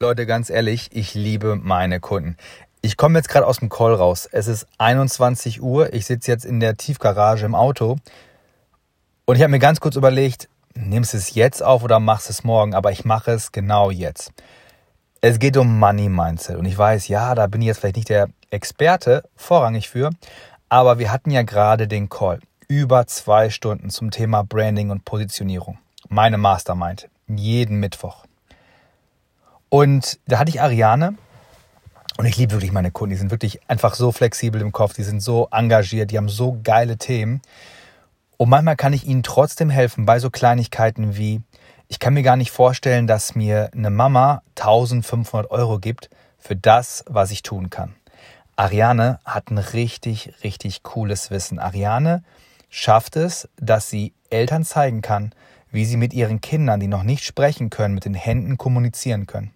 Leute, ganz ehrlich, ich liebe meine Kunden. Ich komme jetzt gerade aus dem Call raus. Es ist 21 Uhr. Ich sitze jetzt in der Tiefgarage im Auto. Und ich habe mir ganz kurz überlegt, nimmst du es jetzt auf oder machst es morgen? Aber ich mache es genau jetzt. Es geht um Money Mindset. Und ich weiß, ja, da bin ich jetzt vielleicht nicht der Experte vorrangig für. Aber wir hatten ja gerade den Call. Über zwei Stunden zum Thema Branding und Positionierung. Meine Mastermind. Jeden Mittwoch. Und da hatte ich Ariane. Und ich liebe wirklich meine Kunden. Die sind wirklich einfach so flexibel im Kopf. Die sind so engagiert. Die haben so geile Themen. Und manchmal kann ich ihnen trotzdem helfen bei so Kleinigkeiten wie, ich kann mir gar nicht vorstellen, dass mir eine Mama 1500 Euro gibt für das, was ich tun kann. Ariane hat ein richtig, richtig cooles Wissen. Ariane schafft es, dass sie Eltern zeigen kann, wie sie mit ihren Kindern, die noch nicht sprechen können, mit den Händen kommunizieren können.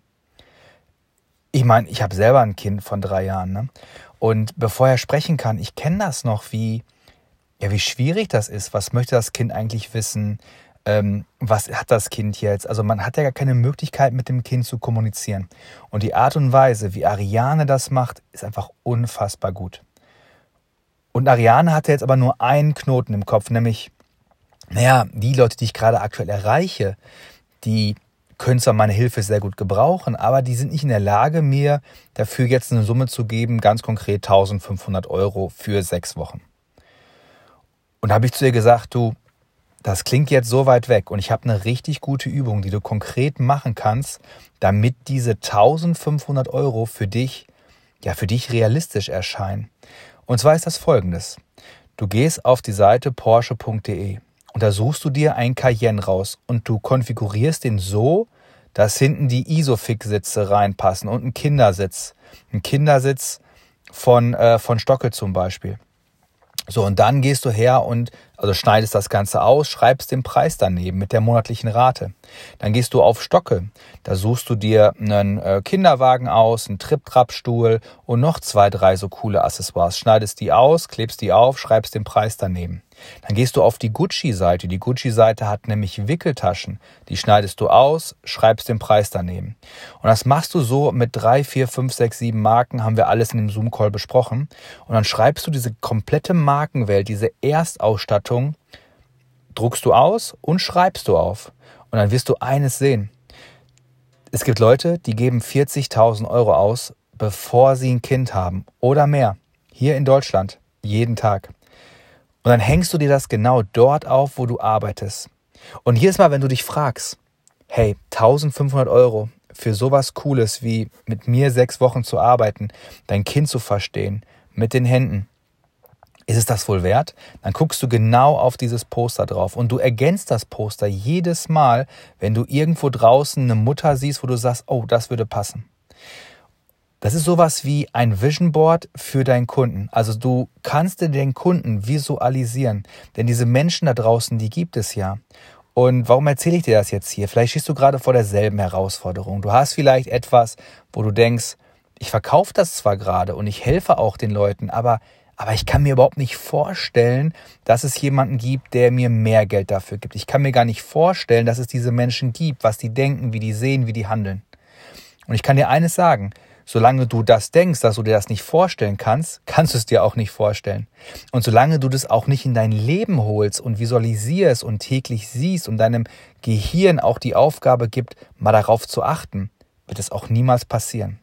Ich meine, ich habe selber ein Kind von drei Jahren, ne? Und bevor er sprechen kann, ich kenne das noch, wie, ja, wie schwierig das ist. Was möchte das Kind eigentlich wissen? Ähm, was hat das Kind jetzt? Also man hat ja gar keine Möglichkeit, mit dem Kind zu kommunizieren. Und die Art und Weise, wie Ariane das macht, ist einfach unfassbar gut. Und Ariane hatte jetzt aber nur einen Knoten im Kopf, nämlich, naja, die Leute, die ich gerade aktuell erreiche, die können zwar meine Hilfe sehr gut gebrauchen, aber die sind nicht in der Lage, mir dafür jetzt eine Summe zu geben, ganz konkret 1500 Euro für sechs Wochen. Und habe ich zu ihr gesagt, du, das klingt jetzt so weit weg und ich habe eine richtig gute Übung, die du konkret machen kannst, damit diese 1500 Euro für dich, ja, für dich realistisch erscheinen. Und zwar ist das folgendes. Du gehst auf die Seite porsche.de und da suchst du dir ein Cayenne raus und du konfigurierst den so, dass hinten die Isofix-Sitze reinpassen und ein Kindersitz. Ein Kindersitz von, äh, von Stocke zum Beispiel. So, und dann gehst du her und also schneidest das Ganze aus, schreibst den Preis daneben mit der monatlichen Rate. Dann gehst du auf Stocke. Da suchst du dir einen äh, Kinderwagen aus, einen Trip-Trap-Stuhl und noch zwei, drei so coole Accessoires. Schneidest die aus, klebst die auf, schreibst den Preis daneben. Dann gehst du auf die Gucci-Seite. Die Gucci-Seite hat nämlich Wickeltaschen. Die schneidest du aus, schreibst den Preis daneben. Und das machst du so mit drei, vier, fünf, sechs, sieben Marken, haben wir alles in dem Zoom-Call besprochen. Und dann schreibst du diese komplette Markenwelt, diese Erstausstattung, druckst du aus und schreibst du auf. Und dann wirst du eines sehen. Es gibt Leute, die geben 40.000 Euro aus, bevor sie ein Kind haben oder mehr. Hier in Deutschland. Jeden Tag. Und dann hängst du dir das genau dort auf, wo du arbeitest. Und jedes Mal, wenn du dich fragst, hey, 1500 Euro für sowas Cooles wie mit mir sechs Wochen zu arbeiten, dein Kind zu verstehen, mit den Händen, ist es das wohl wert? Dann guckst du genau auf dieses Poster drauf und du ergänzt das Poster jedes Mal, wenn du irgendwo draußen eine Mutter siehst, wo du sagst, oh, das würde passen. Das ist sowas wie ein Vision Board für deinen Kunden. Also du kannst dir den Kunden visualisieren, denn diese Menschen da draußen, die gibt es ja. Und warum erzähle ich dir das jetzt hier? Vielleicht stehst du gerade vor derselben Herausforderung. Du hast vielleicht etwas, wo du denkst, ich verkaufe das zwar gerade und ich helfe auch den Leuten, aber aber ich kann mir überhaupt nicht vorstellen, dass es jemanden gibt, der mir mehr Geld dafür gibt. Ich kann mir gar nicht vorstellen, dass es diese Menschen gibt, was die denken, wie die sehen, wie die handeln. Und ich kann dir eines sagen, Solange du das denkst, dass du dir das nicht vorstellen kannst, kannst du es dir auch nicht vorstellen. Und solange du das auch nicht in dein Leben holst und visualisierst und täglich siehst und deinem Gehirn auch die Aufgabe gibt, mal darauf zu achten, wird es auch niemals passieren.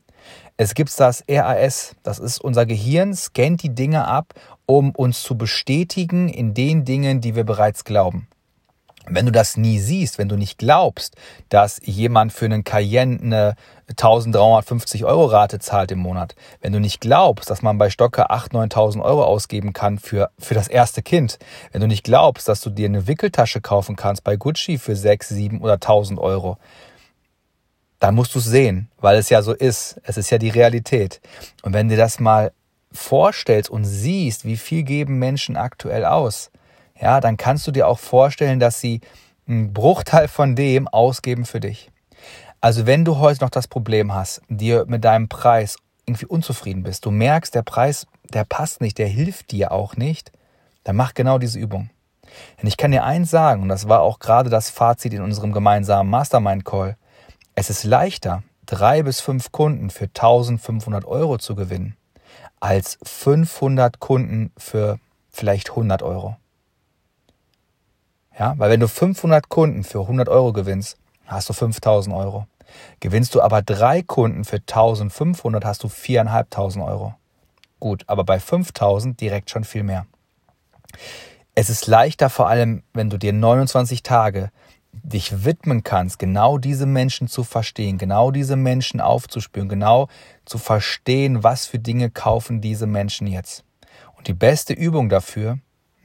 Es gibt das RAS, das ist unser Gehirn, scannt die Dinge ab, um uns zu bestätigen in den Dingen, die wir bereits glauben. Wenn du das nie siehst, wenn du nicht glaubst, dass jemand für einen Cayenne eine 1350 Euro Rate zahlt im Monat, wenn du nicht glaubst, dass man bei Stocke 8.000, 9.000 Euro ausgeben kann für, für das erste Kind, wenn du nicht glaubst, dass du dir eine Wickeltasche kaufen kannst bei Gucci für 6, 7 oder 1000 Euro, dann musst du es sehen, weil es ja so ist. Es ist ja die Realität. Und wenn du das mal vorstellst und siehst, wie viel geben Menschen aktuell aus, ja, dann kannst du dir auch vorstellen, dass sie einen Bruchteil von dem ausgeben für dich. Also wenn du heute noch das Problem hast, dir mit deinem Preis irgendwie unzufrieden bist, du merkst, der Preis, der passt nicht, der hilft dir auch nicht, dann mach genau diese Übung. Denn ich kann dir eins sagen, und das war auch gerade das Fazit in unserem gemeinsamen Mastermind-Call, es ist leichter, drei bis fünf Kunden für 1500 Euro zu gewinnen, als 500 Kunden für vielleicht 100 Euro. Ja, weil wenn du 500 Kunden für 100 Euro gewinnst, hast du 5000 Euro. Gewinnst du aber drei Kunden für 1500, hast du 4.500 Euro. Gut, aber bei 5000 direkt schon viel mehr. Es ist leichter, vor allem, wenn du dir 29 Tage dich widmen kannst, genau diese Menschen zu verstehen, genau diese Menschen aufzuspüren, genau zu verstehen, was für Dinge kaufen diese Menschen jetzt. Und die beste Übung dafür,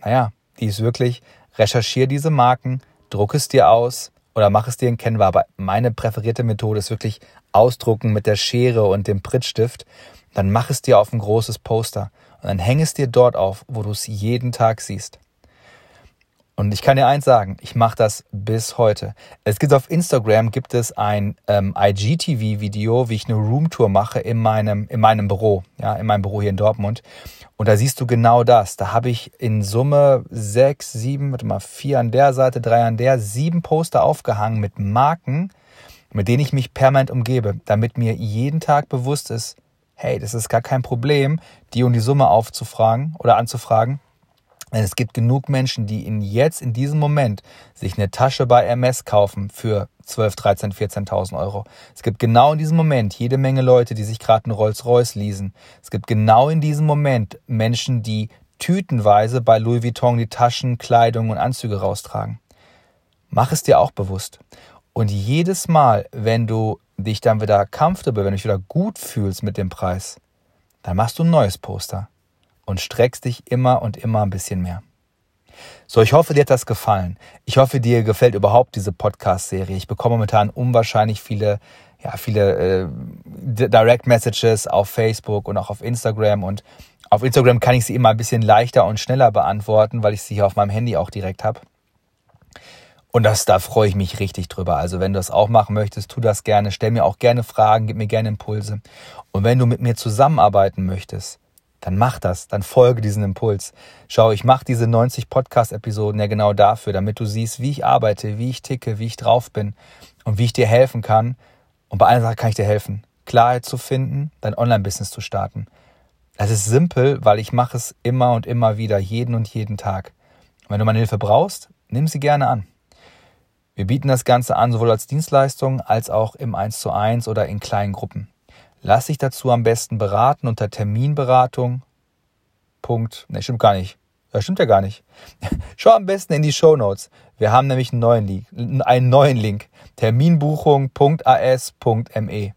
naja, die ist wirklich, recherchiere diese Marken, druck es dir aus oder mach es dir in Canva. Aber meine präferierte Methode ist wirklich ausdrucken mit der Schere und dem Prittstift. Dann mach es dir auf ein großes Poster und dann häng es dir dort auf, wo du es jeden Tag siehst. Und ich kann dir eins sagen, ich mache das bis heute. Es gibt auf Instagram gibt es ein ähm, IGTV-Video, wie ich eine Roomtour mache in meinem in meinem Büro, ja, in meinem Büro hier in Dortmund. Und da siehst du genau das. Da habe ich in Summe sechs, sieben, warte mal, vier an der Seite, drei an der, sieben Poster aufgehangen mit Marken, mit denen ich mich permanent umgebe, damit mir jeden Tag bewusst ist, hey, das ist gar kein Problem, die und die Summe aufzufragen oder anzufragen es gibt genug Menschen, die in jetzt, in diesem Moment, sich eine Tasche bei MS kaufen für 12, 13, 14.000 Euro. Es gibt genau in diesem Moment jede Menge Leute, die sich gerade einen Rolls-Royce leasen. Es gibt genau in diesem Moment Menschen, die tütenweise bei Louis Vuitton die Taschen, Kleidung und Anzüge raustragen. Mach es dir auch bewusst. Und jedes Mal, wenn du dich dann wieder comfortable, wenn du dich wieder gut fühlst mit dem Preis, dann machst du ein neues Poster und streckst dich immer und immer ein bisschen mehr. So, ich hoffe, dir hat das gefallen. Ich hoffe, dir gefällt überhaupt diese Podcast-Serie. Ich bekomme momentan unwahrscheinlich viele, ja, viele äh, Direct Messages auf Facebook und auch auf Instagram. Und auf Instagram kann ich sie immer ein bisschen leichter und schneller beantworten, weil ich sie hier auf meinem Handy auch direkt habe. Und das, da freue ich mich richtig drüber. Also wenn du das auch machen möchtest, tu das gerne. Stell mir auch gerne Fragen, gib mir gerne Impulse. Und wenn du mit mir zusammenarbeiten möchtest, dann mach das, dann folge diesen Impuls. Schau, ich mache diese 90 Podcast-Episoden ja genau dafür, damit du siehst, wie ich arbeite, wie ich ticke, wie ich drauf bin und wie ich dir helfen kann. Und bei einer Sache kann ich dir helfen, Klarheit zu finden, dein Online-Business zu starten. Es ist simpel, weil ich mache es immer und immer wieder, jeden und jeden Tag. Und wenn du meine Hilfe brauchst, nimm sie gerne an. Wir bieten das Ganze an, sowohl als Dienstleistung als auch im 1 zu 1 oder in kleinen Gruppen. Lass dich dazu am besten beraten unter Terminberatung. Punkt. Ne, stimmt gar nicht. Das stimmt ja gar nicht. Schau am besten in die Show Notes. Wir haben nämlich einen neuen Link. Einen neuen Link. Terminbuchung.as.me.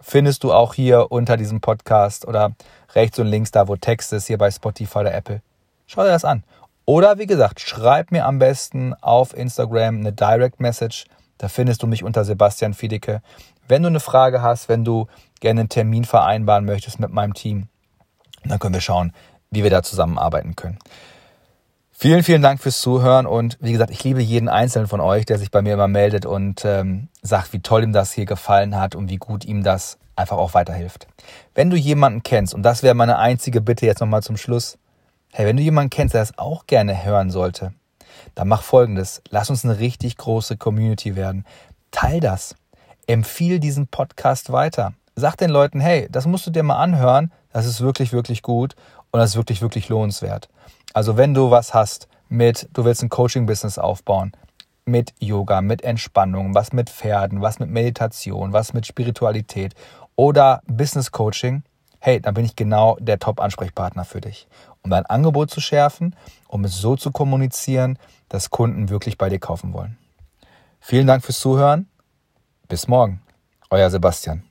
Findest du auch hier unter diesem Podcast oder rechts und links da, wo Text ist, hier bei Spotify oder Apple. Schau dir das an. Oder wie gesagt, schreib mir am besten auf Instagram eine Direct Message. Da findest du mich unter Sebastian Fiedeke. Wenn du eine Frage hast, wenn du gerne einen Termin vereinbaren möchtest mit meinem Team, dann können wir schauen, wie wir da zusammenarbeiten können. Vielen, vielen Dank fürs Zuhören und wie gesagt, ich liebe jeden einzelnen von euch, der sich bei mir immer meldet und ähm, sagt, wie toll ihm das hier gefallen hat und wie gut ihm das einfach auch weiterhilft. Wenn du jemanden kennst, und das wäre meine einzige Bitte jetzt nochmal zum Schluss, hey, wenn du jemanden kennst, der das auch gerne hören sollte, dann mach folgendes, lass uns eine richtig große Community werden. Teil das. Empfiehl diesen Podcast weiter. Sag den Leuten, hey, das musst du dir mal anhören. Das ist wirklich, wirklich gut und das ist wirklich, wirklich lohnenswert. Also wenn du was hast mit, du willst ein Coaching-Business aufbauen, mit Yoga, mit Entspannung, was mit Pferden, was mit Meditation, was mit Spiritualität oder Business Coaching, hey, dann bin ich genau der Top-Ansprechpartner für dich, um dein Angebot zu schärfen, um es so zu kommunizieren, dass Kunden wirklich bei dir kaufen wollen. Vielen Dank fürs Zuhören. Bis morgen. Euer Sebastian.